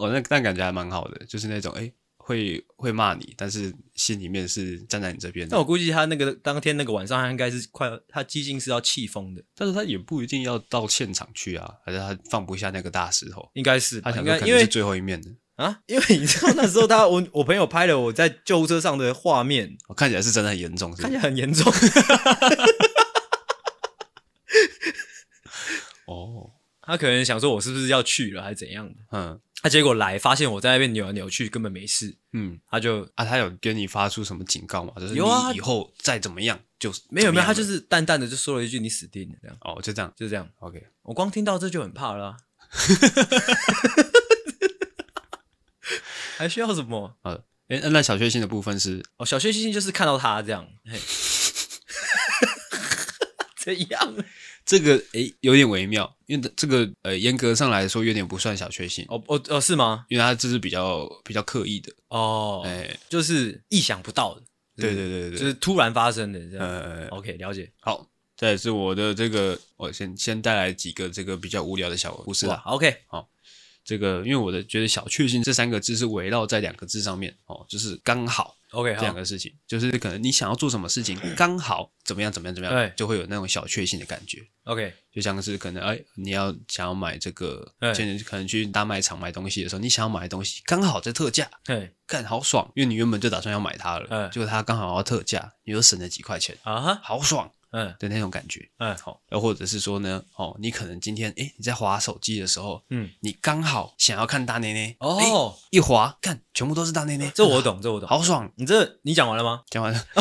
我那但感觉还蛮好的，就是那种哎。欸会会骂你，但是心里面是站在你这边的。
那我估计他那个当天那个晚上，他应该是快，他激进是要气疯的。
但是他也不一定要到现场去啊，还是他放不下那个大石头？
应该是，
他想说可能是最后一面的
啊。因为你知道那时候他我我朋友拍了我在救护车上的画面，
我看起来是真的很严重是是，
看起来很严重。他可能想说我是不是要去了，还是怎样的？
嗯，
他结果来发现我在那边扭来扭去，根本没事。
嗯，
他就
啊，他有跟你发出什么警告吗？就是
有啊
你以后再怎么样就
是没有没有，他就是淡淡的就说了一句“你死定了”这样，
哦，就这样
就这样。
，OK。
我光听到这就很怕了、啊，还需要什么？
呃，哎，那小确幸的部分是
哦，小确幸就是看到他这样，嘿，怎样？
这个诶有点微妙，因为这个呃严格上来说有点不算小确幸
哦哦哦，是吗？
因为他这是比较比较刻意的
哦，
哎，
就是意想不到的，
对对对对，
就是突然发生的这样。
呃
OK，了解。
好，这也是我的这个，我先先带来几个这个比较无聊的小故事
哇
啦。
，OK，
好这个因为我的觉得小确幸这三个字是围绕在两个字上面哦，就是刚好
OK，
这两个事情，就是可能你想要做什么事情刚好怎么样怎么样怎么样，
对
就会有那种小确幸的感觉。
OK，
就像是可能哎，你要想要买这个，
对
现在可能去大卖场买东西的时候，你想要买的东西刚好在特价，
对，
看好爽，因为你原本就打算要买它了，
嗯
结果它刚好要特价，你又省了几块钱，
啊哈，
好爽
嗯
的那种感觉。
嗯，
好，又或者是说呢，哦，你可能今天哎你在滑手机的时候，
嗯，
你刚好想要看大内内，
哦
诶一滑看全部都是大内内，
这我懂，这我懂。
好爽。
你这你讲完了吗？
讲完了，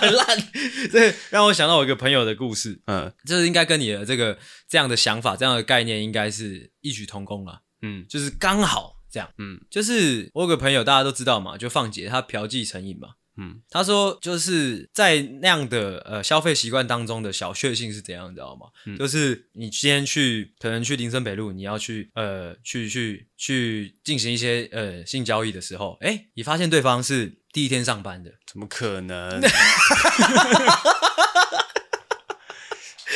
很烂，这让我想到我一个朋友的故事，
嗯
这应该跟你的这个这样的想法、这样的概念应该是异曲同工了，
嗯
就是刚好这样。
嗯
就是我有个朋友，大家都知道嘛，就放姐，她嫖妓成瘾嘛。
嗯
他说，就是在那样的呃消费习惯当中的小确幸是怎样，你知道吗？
嗯
就是你今天去，可能去林森北路，你要去呃去去去进行一些呃性交易的时候，哎，你发现对方是第一天上班的，
怎么可能？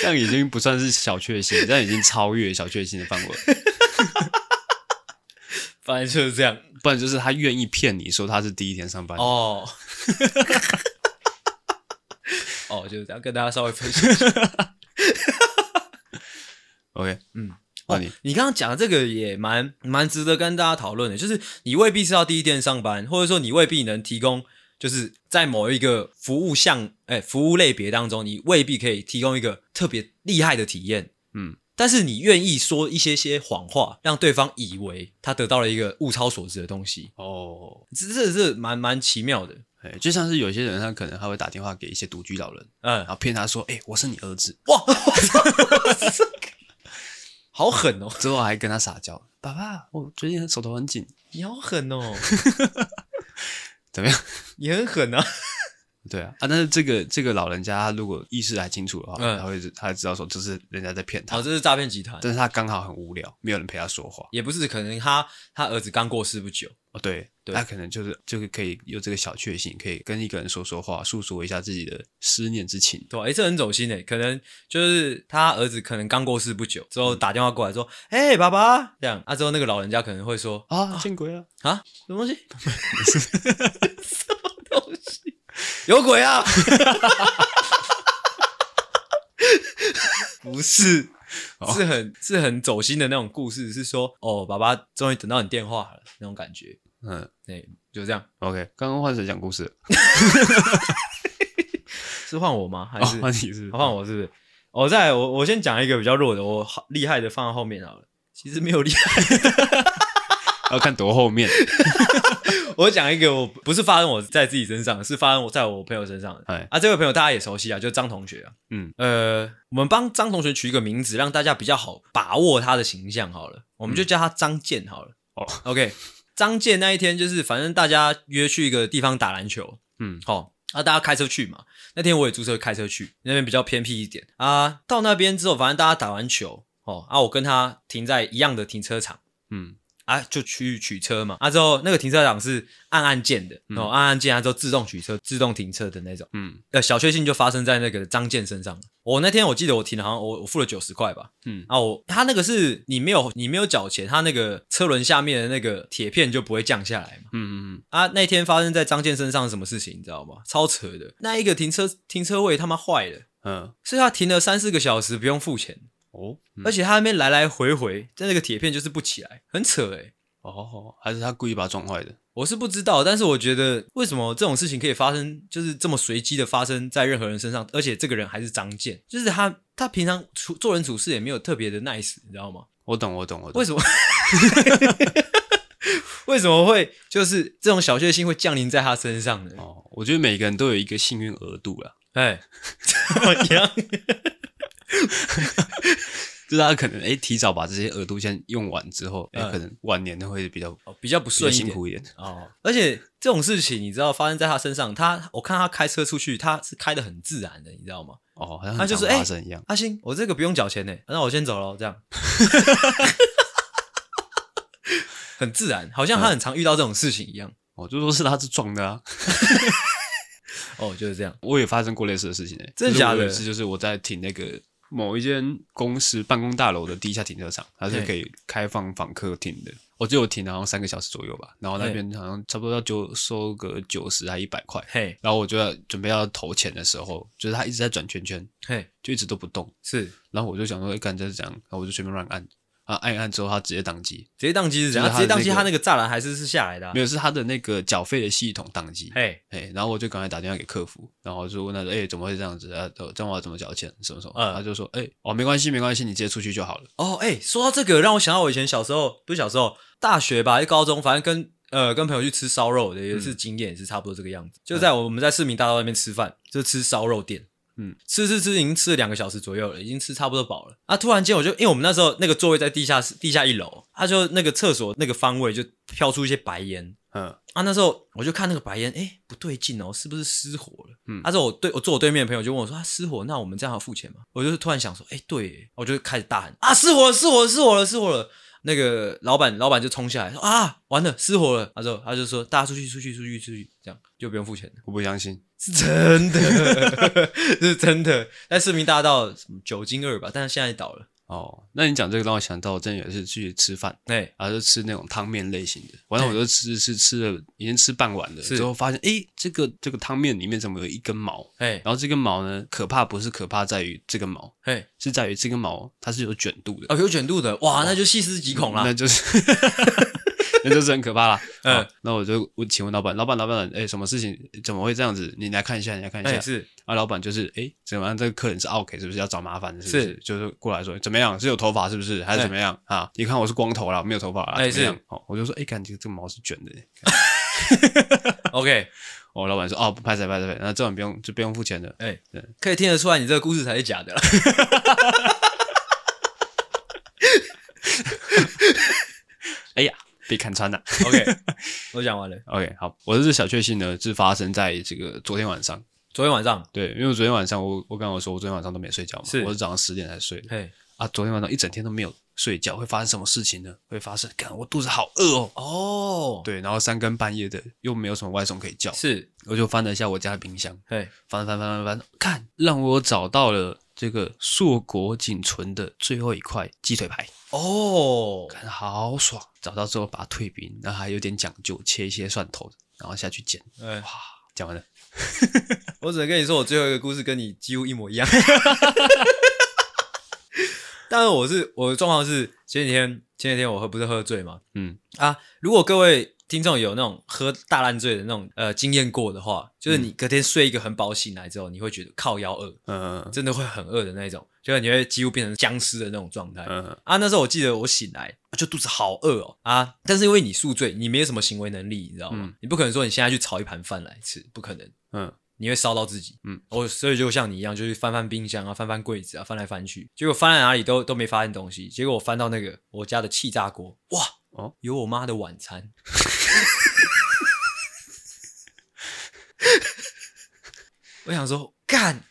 这样已经不算是小确幸，这样已经超越小确幸的范围。
反正就是这样
不然就是他愿意骗你说他是第一天上班。
哦。哦，就是这样，跟大家稍微分享一下。
OK，
嗯，
那你
你刚刚讲的这个也蛮蛮值得跟大家讨论的，就是你未必是要第一天上班，或者说你未必能提供，就是在某一个服务项，哎，服务类别当中，你未必可以提供一个特别厉害的体验，
嗯，
但是你愿意说一些些谎话，让对方以为他得到了一个物超所值的东西，
哦，
这这是蛮蛮奇妙的，
哎，就像是有些人他可能他会打电话给一些独居老人，
嗯。
然，后骗他说，哎，我是你儿子，
哇，好狠哦，
之后还跟他撒娇，爸爸，我最近手头很紧，
你好狠哦，
怎么样？
你很狠啊。
对啊，啊，但是这个这个老人家他如果意识还清楚的话，
嗯
他会他知道说这是人家在骗他，
好，这是诈骗集团，
但是他刚好很无聊，没有人陪他说话。
也不是，可能他他儿子刚过世不久，
哦，对，
对
他可能就是就是可以有这个小确幸，可以跟一个人说说话，诉说一下自己的思念之情。
对吧？哎，这很走心诶，可能就是他儿子可能刚过世不久，之后打电话过来说，哎、爸爸，这样啊，之后那个老人家可能会说，
啊，见鬼了！
啊，什么东西？有鬼啊！不是，是很是很走心的那种故事，是说，哦，爸爸终于等到你电话了，那种感觉，
嗯
对，就这样。
，OK，刚刚换谁讲故事？
是换我吗？还
哦，
是
换你是？
换我是不是？我再来我我先讲一个比较弱的，我好厉害的放在后面好了。其实没有厉害，
要看多后面。
我讲一个我不是发生我在自己身上，是发生我在我朋友身上的。
哎，
啊，这位朋友大家也熟悉啊，就是张同学啊。
嗯，
呃，我们帮张同学取一个名字，让大家比较好把握他的形象好了，我们就叫他张健好了。
哦
，OK，张健那一天就是反正大家约去一个地方打篮球，
嗯，
好、啊，大家开车去嘛。那天我也租车开车去，那边比较偏僻一点啊。到那边之后，反正大家打完球，哦，啊，我跟他停在一样的停车场，
嗯，
啊，就去取车嘛。啊，之后那个停车场是按按键的，哦，按按键，啊，之后自动取车、自动停车的那种。
嗯，
呃，小确幸就发生在那个张健身上。我那天我记得我停了，好像我我付了九十块吧。
嗯，
啊，我他那个是你没有你没有缴钱，他那个车轮下面的那个铁片就不会降下来嘛。
嗯嗯
啊，那天发生在张健身上是什么事情，你知道吗？超扯的，那一个停车停车位他妈坏了，
嗯，
所以他停了三四个小时不用付钱，
哦，嗯
而且他那边来来回回，但那个铁片就是不起来，很扯诶、
哦，还是他故意把它撞坏的？
我是不知道，但是我觉得为什么这种事情可以发生，就是这么随机的发生在任何人身上，而且这个人还是张健，就是他他平常处做人处事也没有特别的 nice，你知道吗？
我懂，我懂，我懂。
为什么？为什么会就是这种小确幸会降临在他身上呢？
哦，我觉得每个人都有一个幸运额度啦。
哎，怎么样？
就是他可能哎、欸，提早把这些额度先用完之后，哎、欸，可能晚年会比较、
哦、比较不顺，
辛苦一点
哦。而且这种事情，你知道发生在他身上，他我看他开车出去，他是开的很自然的，你知道吗？
哦，好像他就是哎，一样。
阿星，我这个不用缴钱呢，那我先走了，这样，很自然，好像他很常遇到这种事情一样。
哦，就说是他是撞的啊。
哦，就是这样。
我也发生过类似的事情哎，
真的假的？
是就是我在停那个。某一间公司办公大楼的地下停车场，它是可以开放访客停的。我记得我停了好像三个小时左右吧，然后那边好像差不多要就收个九十还一百块。嘿，然后我就要准备要投钱的时候，就是他一直在转圈圈，嘿，就一直都不动。是，然后我就想说，干这是这样，然后我就随便乱按。啊，按一按之后，它直接宕机，
直接宕机是怎样？直接宕机，它那个栅栏还是是下来的、啊？
没有，是它的那个缴费的系统宕机。嘿，嘿，然后我就赶快打电话给客服，然后就问他说：“哎、欸，怎么会这样子啊？这样我要怎么缴钱？什么什么？”嗯，他就说：“哎、欸，哦，没关系，没关系，你直接出去就好了。”
哦，哎、欸，说到这个，让我想到我以前小时候，不是小时候，大学吧，还是高中，反正跟呃跟朋友去吃烧肉的，有一次经验也是差不多这个样子，嗯、就在我们在市民大道那边吃饭，就吃烧肉店。嗯，吃吃吃，已经吃了两个小时左右了，已经吃差不多饱了。啊，突然间我就，因为我们那时候那个座位在地下室，地下一楼，他、啊、就那个厕所那个方位就飘出一些白烟。嗯，啊，那时候我就看那个白烟，哎、欸，不对劲哦，是不是失火了？嗯，他、啊、说我对我坐我对面的朋友就问我说，失火，那我们这样要付钱吗？我就是突然想说，哎、欸，对，我就开始大喊，啊，失火了，失火了，失火了，失火了。那个老板，老板就冲下来说，啊，完了，失火了。他说，他就说，大家出去，出去，出去，出去，这样就不用付钱了。
我不相信。
是真的，是真的，在市民大道什么九金二吧，但是现在倒了。
哦，那你讲这个让我想到，我真的也是去吃饭，对，然后就吃那种汤面类型的，完了我就吃吃吃了，已经吃半碗了，之后发现，哎，这个这个汤面里面怎么有一根毛？哎，然后这根毛呢，可怕不是可怕在于这根毛，哎，是在于这根毛它是有卷度的，
哦，有卷度的，哇，那就细思极恐了，
那就是。那就是很可怕了。嗯，那我就我请问老板，老板，老板，哎、欸，什么事情？怎么会这样子？你来看一下，你来看一下。欸、是啊，老板就是，哎、欸，怎么样？这个客人是 OK，是不是要找麻烦？是不是？是就是过来说怎么样？是有头发是不是？还是怎么样？欸、啊？你看我是光头了，没有头发了。哎、欸，是。好，我就说，哎、欸，感觉这个毛是卷的。
OK，
我老板说，哦，不拍谢拍谢拍，那这碗不用就不用付钱的。哎、欸，对，
可以听得出来，你这个故事才是假的了。
哎呀。被看穿了。
OK，我讲完了。
OK，好，我的这小确幸呢，是发生在这个昨天晚上。
昨天晚上，对，因
为昨天晚上我我刚刚说，我昨天晚上都没睡觉嘛，是我是早上十点才睡的。嘿，啊，昨天晚上一整天都没有睡觉，会发生什么事情呢？会发生，看，我肚子好饿哦。哦，对，然后三更半夜的，又没有什么外送可以叫，是，我就翻了一下我家的冰箱，嘿，翻翻翻翻翻，看，让我找到了这个硕果仅存的最后一块鸡腿排。哦，看好爽！找到之后把它退冰，然后还有点讲究，切一些蒜头，然后下去煎。欸、哇，讲完了。
我只能跟你说，我最后一个故事跟你几乎一模一样。但是我是我的状况是前几天前几天我喝不是喝醉嘛？嗯啊，如果各位。听众有那种喝大烂醉的那种呃经验过的话，就是你隔天睡一个很饱，醒来之后你会觉得靠腰饿，嗯，真的会很饿的那种，就是你会几乎变成僵尸的那种状态。嗯啊，那时候我记得我醒来就肚子好饿哦啊，但是因为你宿醉，你没有什么行为能力，你知道吗？嗯、你不可能说你现在去炒一盘饭来吃，不可能，嗯，你会烧到自己，嗯，我所以就像你一样，就是翻翻冰箱啊，翻翻柜子啊，翻来翻去，结果翻在哪里都都没发现东西，结果我翻到那个我家的气炸锅，哇哦，有我妈的晚餐。我想说，干，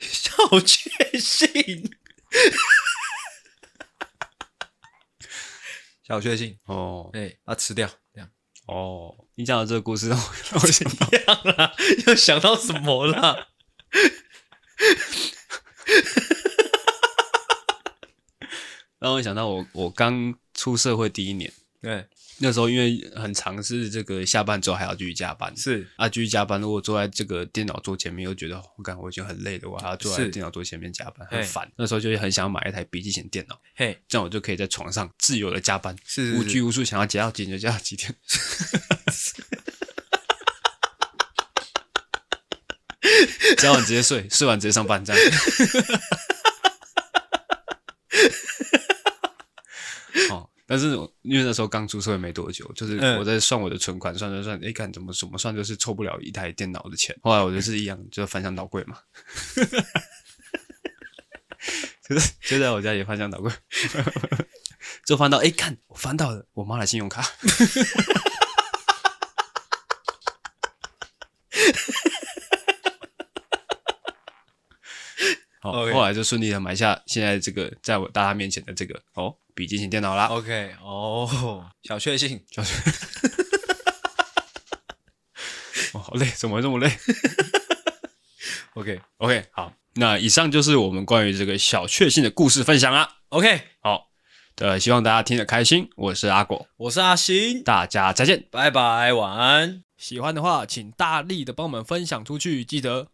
小确幸，小确幸哦，哎、欸，把它吃掉，这样
哦。你讲的这个故事让我，让我想到
了，又想到什么了？
让我想到我我刚出社会第一年，对。那时候因为很尝试这个下班之后还要继续加班，是啊，继续加班。如果坐在这个电脑桌前面，又觉得我感觉我已经很累了，我还要坐在电脑桌前面加班，很烦。那时候就很想买一台笔记型电脑，嘿，这样我就可以在床上自由的加班，是，是，是无拘无束，想要加到几点就加到几点。加完直接睡，睡完直接上班，这样。哦，但是因为那时候刚出社会没多久，就是我在算我的存款，算算算，哎，看怎么怎么算，就是凑不了一台电脑的钱。后来我就是一样，就翻箱倒柜嘛，就是就在我家里翻箱倒柜，就翻到，哎，看我翻到了我妈的信用卡。好，Okay. 后来就顺利的买下现在这个在我大家面前的这个哦笔记型电脑啦。
OK，哦、oh,，小确幸，小确，
哦，好累，怎么会这么累？OK，OK，好，那以上就是我们关于这个小确幸的故事分享啦。
OK，
好，呃，希望大家听得开心。我是阿果，
我是阿星，
大家再见，
拜拜，晚安。
喜欢的话，请大力的帮我们分享出去，记得。